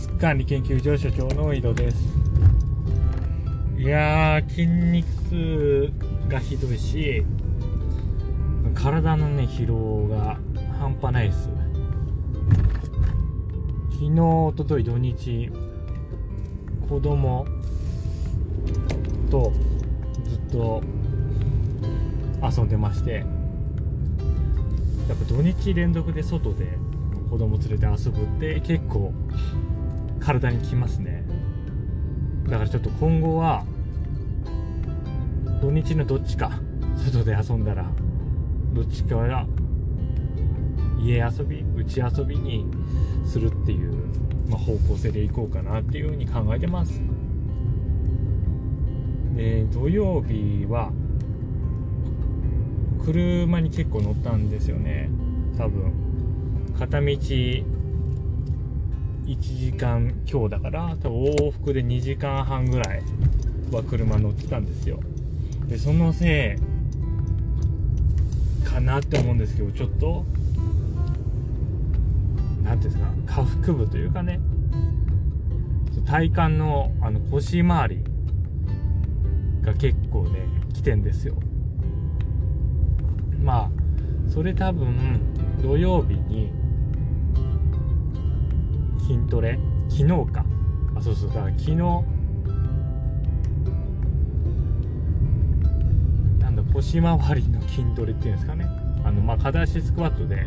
スク管理研究所所長の井戸です。いやー筋肉痛がひどいし体のね疲労が半端ないです。昨日おととい土日子供とずっと遊んでましてやっぱ土日連続で外で子供連れて遊ぶって結構体にきますね。だからちょっと今後は土日のどっちか外で遊んだらどっちかは家遊びうち遊びにするっていう、まあ、方向性でいこうかなっていうふうに考えてます。で土曜日は車に結構乗ったんですよね。多分片道1時間強だから多分往復で2時間半ぐらいは車乗ってたんですよ。でそのせいかなって思うんですけどちょっと何ていうんですか下腹部というかね。体幹のあの腰回りが結構ね来てんですよ。まあそれ多分土曜日に筋トレ？昨日か。あそうそう。だから昨日。なんだ腰回りの筋トレっていうんですかね。あのまあ片足スクワットで。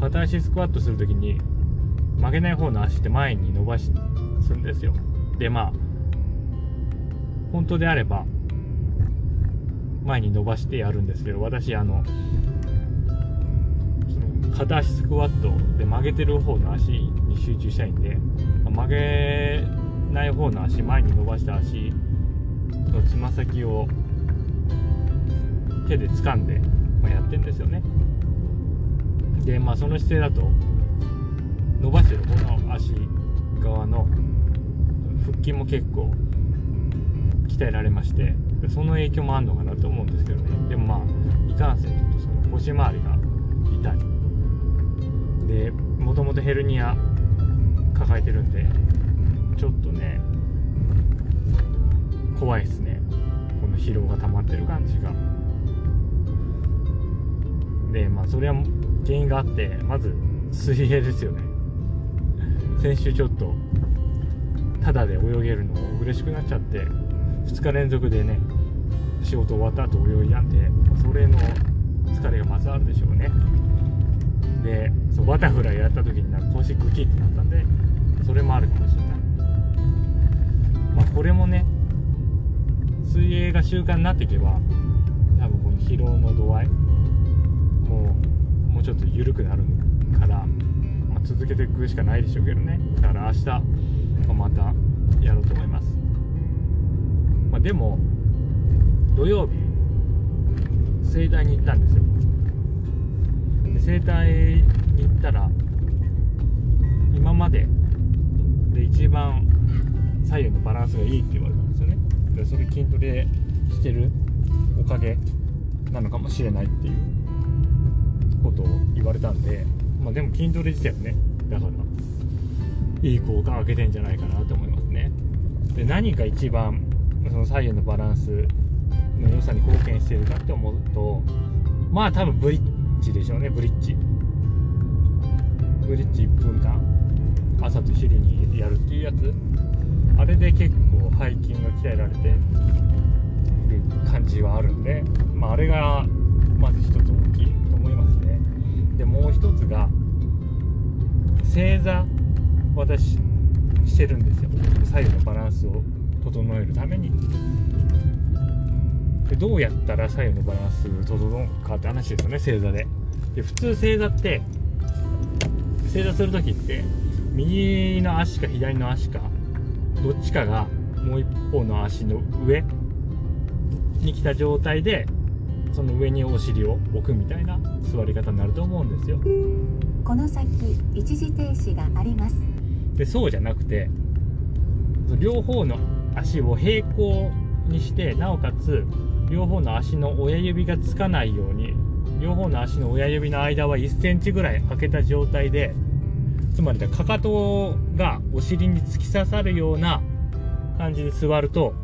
片足スクワットするときに曲げない方の足って前に伸ばしするんですよ。でまあ本当であれば前に伸ばしてやるんですけど私あの片足スクワットで曲げてる方の足に集中したいんで曲げない方の足前に伸ばした足のつま先を手で掴んで、ま、やってんですよね。でまあその姿勢だと伸ばしてる方の足側の腹筋も結構鍛えられましてその影響もあるのかなと思うんですけどね。でもまあいかんせんちょっとその腰回りが痛い。でもともとヘルニア抱えてるんでちょっとね怖いですね。この疲労が溜まってる感じが。でまあそれは原因があってまず水泳ですよね。先週ちょっとタダで泳げるの嬉しくなっちゃって2日連続でね仕事終わった後泳いだんでそれの疲れがまずあるでしょうね。でそうバタフライやった時になんか腰グキってなったんでそれもあるかもしれない。まあこれもね水泳が習慣になっていけば多分この疲労の度合いもうもうちょっと緩くなるから、まあ、続けていくしかないでしょうけどね。だから明日またやろうと思います。まあ、でも土曜日整体に行ったんですよ。で整体に行ったら今までで一番左右のバランスがいいって言われたんですよね。でそれ筋トレしてるおかげなのかもしれないっていうことを言われたんでまあでも筋トレ自体はねだからいい効果を上げてんじゃないかなと思いますね。で何が一番その左右のバランスの良さに貢献してるかって思うとまあ多分ブリッジでしょうねブリッジ。ブリッジ1分間朝と昼にやるっていうやつ。あれで結構背筋が鍛えられてる感じはあるんで、まあ、あれがまず一つ大きいと思いますね。でもう一つが正座私してるんですよ。左右のバランスを整えるために。でどうやったら左右のバランス整うかって話ですよね正座で。で普通正座って正座する時って右の足か左の足かどっちかがもう一方の足の上に来た状態でその上にお尻を置くみたいな座り方になると思うんですよ。この先一時停止があります。でそうじゃなくて両方の足を平行にしてなおかつ両方の足の親指がつかないように両方の足の親指の間は1センチぐらい開けた状態でつまりかかとがお尻に突き刺さるような感じで座ると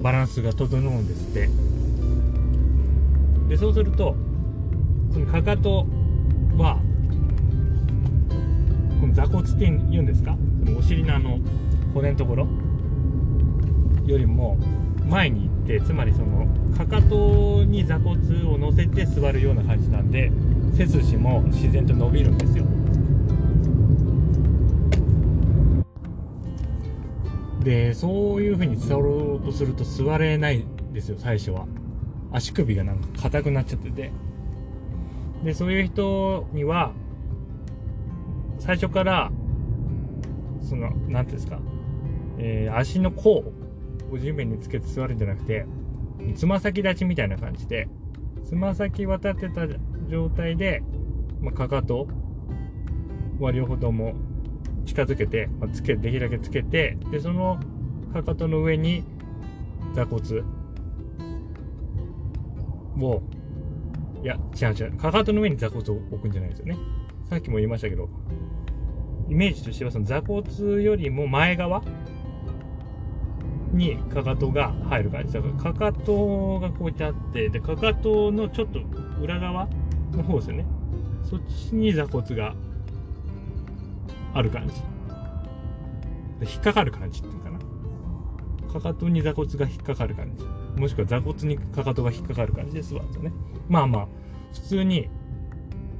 バランスが整うんですって。でそうするとそのかかとはこの座骨って言うんですか？そのお尻のあの骨のところよりも前に行ってつまりそのかかとに座骨を乗せて座るような感じなんで背筋も自然と伸びるんですよ。でそういう風に座ろうとすると座れないんですよ最初は。足首がなんか硬くなっちゃってて。でそういう人には最初からその何ていうんですか、えー、足の甲を地面につけて座るんじゃなくてつま先立ちみたいな感じでつま先渡ってた状態で、まあ、かかとは両方とも近づけて、まあ、つけできるだけつけてでそのかかとの上に座骨をいや違う違うかかとの上に座骨を置くんじゃないですよね。さっきも言いましたけどイメージとしてはその座骨よりも前側にかかとが入る感じ。だからかかとがこうやってあってでかかとのちょっと裏側の方ですよね。そっちに座骨がある感じ。で引っかかる感じっていうかな。かかとに座骨が引っかかる感じ。もしくは座骨にかかとが引っかかる感じで座るとね。まあまあ普通に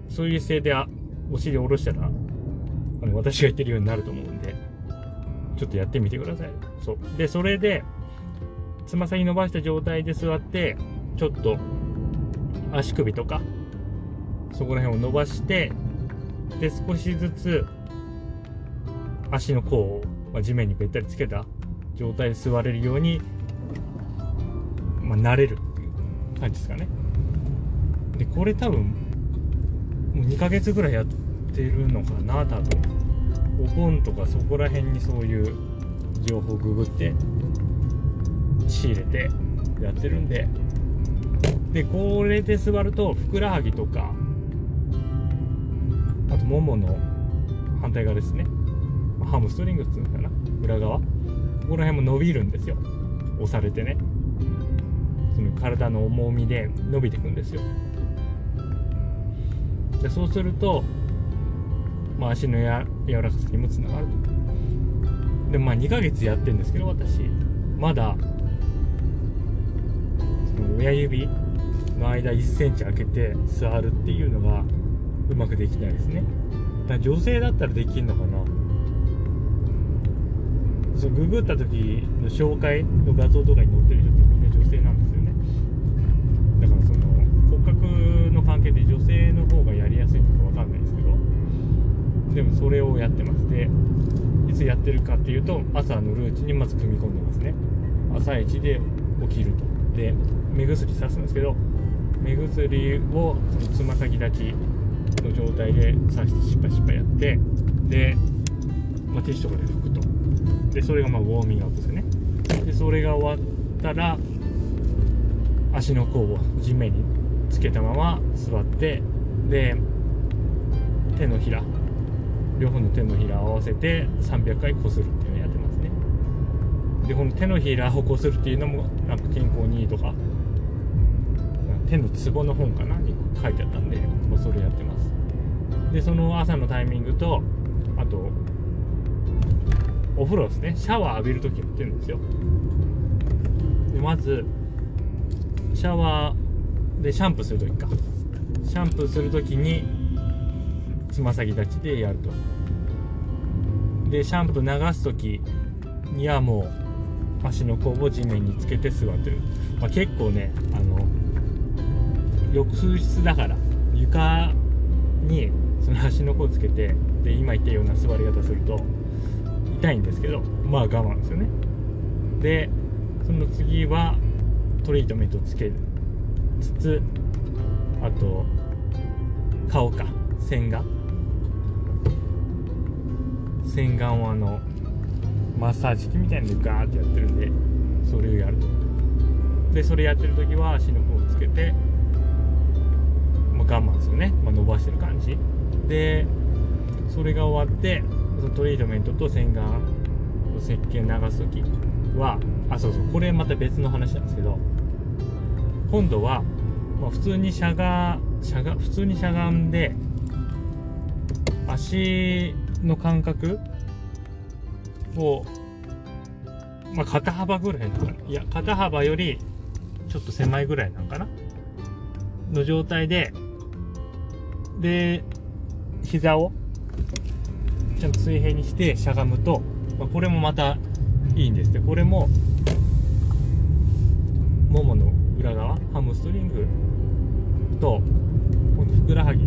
そういう姿勢でお尻を下ろしたらあの私が言ってるようになると思うんで。ちょっとやってみてください。そう。でそれでつま先伸ばした状態で座ってちょっと足首とかそこら辺を伸ばしてで少しずつ足の甲を、まあ、地面にべったりつけた状態で座れるように、まあ、慣れるっていう感じですかね。でこれ多分もう2ヶ月ぐらいやってるのかな多分。お盆とかそこら辺にそういう情報をググって仕入れてやってるんで。でこれで座るとふくらはぎとかあとももの反対側ですね。ハムストリングっていうのかな裏側。ここら辺も伸びるんですよ。押されてね。その体の重みで伸びていくんですよ。でそうすると、まあ、足のや柔らかさにもつながると。でまあ2ヶ月やってるんですけど私まだその親指の間1センチ開けて座るっていうのがうまくできないですね。だ女性だったらできるのかな。そうググった時の紹介の画像とかに載ってる人ってみんな女性なんですよねだからその骨格の関係で女性の方がやりやすいのか分かんないですけどでもそれをやってますでいつやってるかっていうと朝のルーチンにまず組み込んでますね。朝一で起きると。で目薬さすんですけど目薬をつま先立ちの状態でさしてしっぱしっぱやってで、まあ、ティッシュとかで拭くと。でそれがまあウォーミングアップですよね。でそれが終わったら足の甲を地面につけたまま座ってで手のひら両方の手のひらを合わせて300回こするっていうのをやってますね。でこの手のひらをこするっていうのもなんか健康にいいとか手のツボの本かなに書いてあったんで、それやってます。でその朝のタイミングとあとお風呂ですね。シャワー浴びるときやってるんですよ。でまずシャワーでシャンプーするときか。シャンプーするときにつま先立ちでやると。でシャンプー流す時にはもう足の甲を地面につけて座ってる、まあ、結構ねあの浴室だから床にその足の甲をつけてで今言ったような座り方すると痛いんですけどまあ我慢ですよね。でその次はトリートメントつけつつあと顔か洗顔洗顔はあのマッサージ機みたいなのでガーってやってるんでそれをやる。とでそれやってる時は足の甲をつけて、まあ、我慢ですよね、まあ、伸ばしてる感じ。でそれが終わってそのトリートメントと洗顔石鹸流す時はあそうそうこれまた別の話なんですけど今度は、まあ、普通にしゃがしゃが普通にしゃがんで足の感覚？を、まあ、肩幅ぐらいのかな？いや肩幅よりちょっと狭いぐらいなんかな？の状態でで膝をちゃんと水平にしてしゃがむと、まあ、これもまたいいんです。ってこれもももの裏側ハムストリングとこのふくらはぎ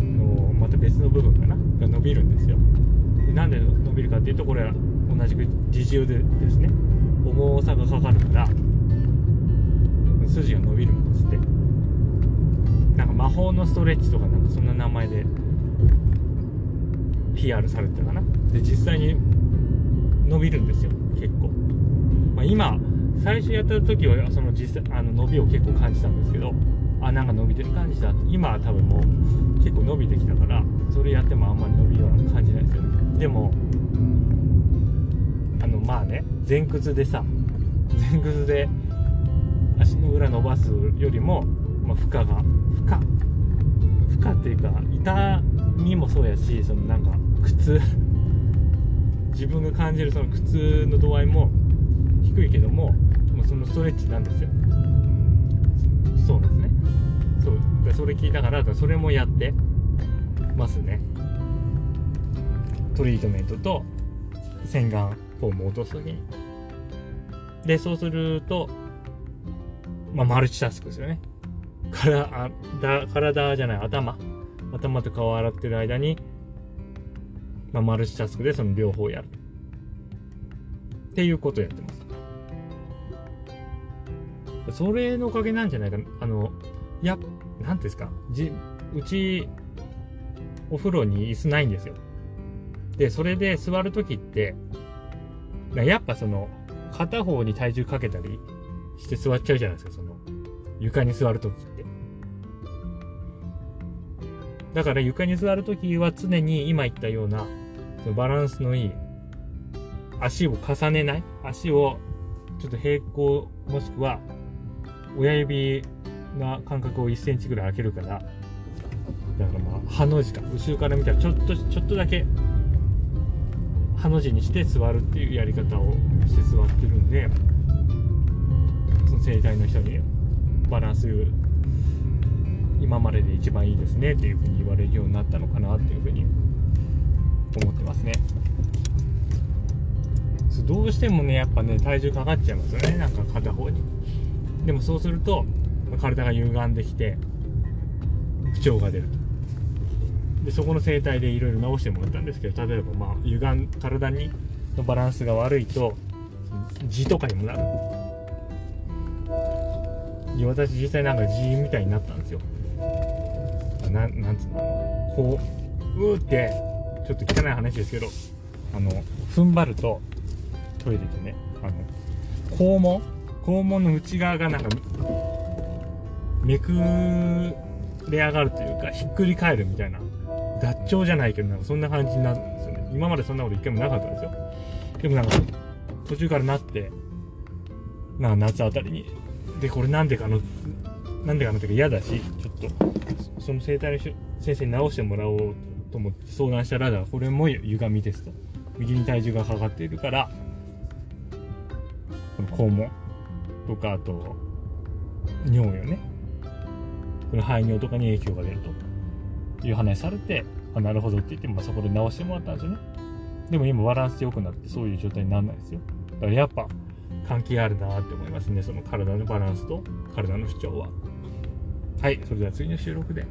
のまた別の部分かな？が伸びるんですよ。でなんで伸びるかっていうとこれは同じく自重でですね。重さがかかるから筋が伸びるんですって。なんか魔法のストレッチとかなんかそんな名前で PR されてたかな。で実際に伸びるんですよ。結構、まあ、今最初やった時はその実際あの伸びを結構感じたんですけどあなんか伸びてる感じだ今は多分もう結構伸びてきたからそれやってもあんまり伸びるような感じないですよね。でもあのまあね前屈でさ前屈で足の裏伸ばすよりも、まあ、負荷が負荷負荷っていうか痛みもそうやしそのなんか苦痛自分が感じるその苦痛の度合いも低いけどももうそのストレッチなんですよ。でそれ聞いたからそれもやってますね。トリートメントと洗顔フォームを落とす時に。でそうするとまあマルチタスクですよね。体あだ体じゃない頭。頭と顔を洗ってる間に、まあ、マルチタスクでその両方やる。っていうことをやってます。それのおかげなんじゃないかあのやなんていうんですか？じうちお風呂に椅子ないんですよ。でそれで座る時ってやっぱその片方に体重かけたりして座っちゃうじゃないですかその床に座る時って。だから床に座るときは常に今言ったようなそのバランスのいい足を重ねない足をちょっと平行もしくは親指の間隔を1センチぐらい開けるからだからまあハの字か後ろから見たらちょっとちょっとだけハの字にして座るっていうやり方をして座ってるんでその整体の人にバランス今までで一番いいですねっていうふうに言われるようになったのかなっていうふうに思ってますね。どうしてもねやっぱね体重かかっちゃいますよねなんか片方に。でもそうすると体が歪んできて不調が出ると。でそこの整体でいろいろ直してもらったんですけど例えばまあ歪ん体にのバランスが悪いと痔とかにもなる。私実際なんか痔みたいになったんですよ。ななんつうの？こううーってちょっと汚い話ですけどあの踏ん張るとトイレでねあの肛門？肛門の内側がなんかめくれ上がるというかひっくり返るみたいな脱腸じゃないけどなんかそんな感じになるんですよね。今までそんなこと一回もなかったですよ。でもなんか途中からなってなんか夏あたりにでこれなんでかのなんでかなっていうか嫌だしちょっとその整体の先生に直してもらおうと思って相談したらだこれも歪みですと。右に体重がかかっているからこの肛門とかあと尿よね。排尿とかに影響が出ると。いう話されてあなるほどって言って、まあ、そこで直してもらったんですよね。でも今バランス良くなってそういう状態にならないですよ。だからやっぱ関係あるなって思いますね。その体のバランスと体の不調は。はいそれでは次の収録で。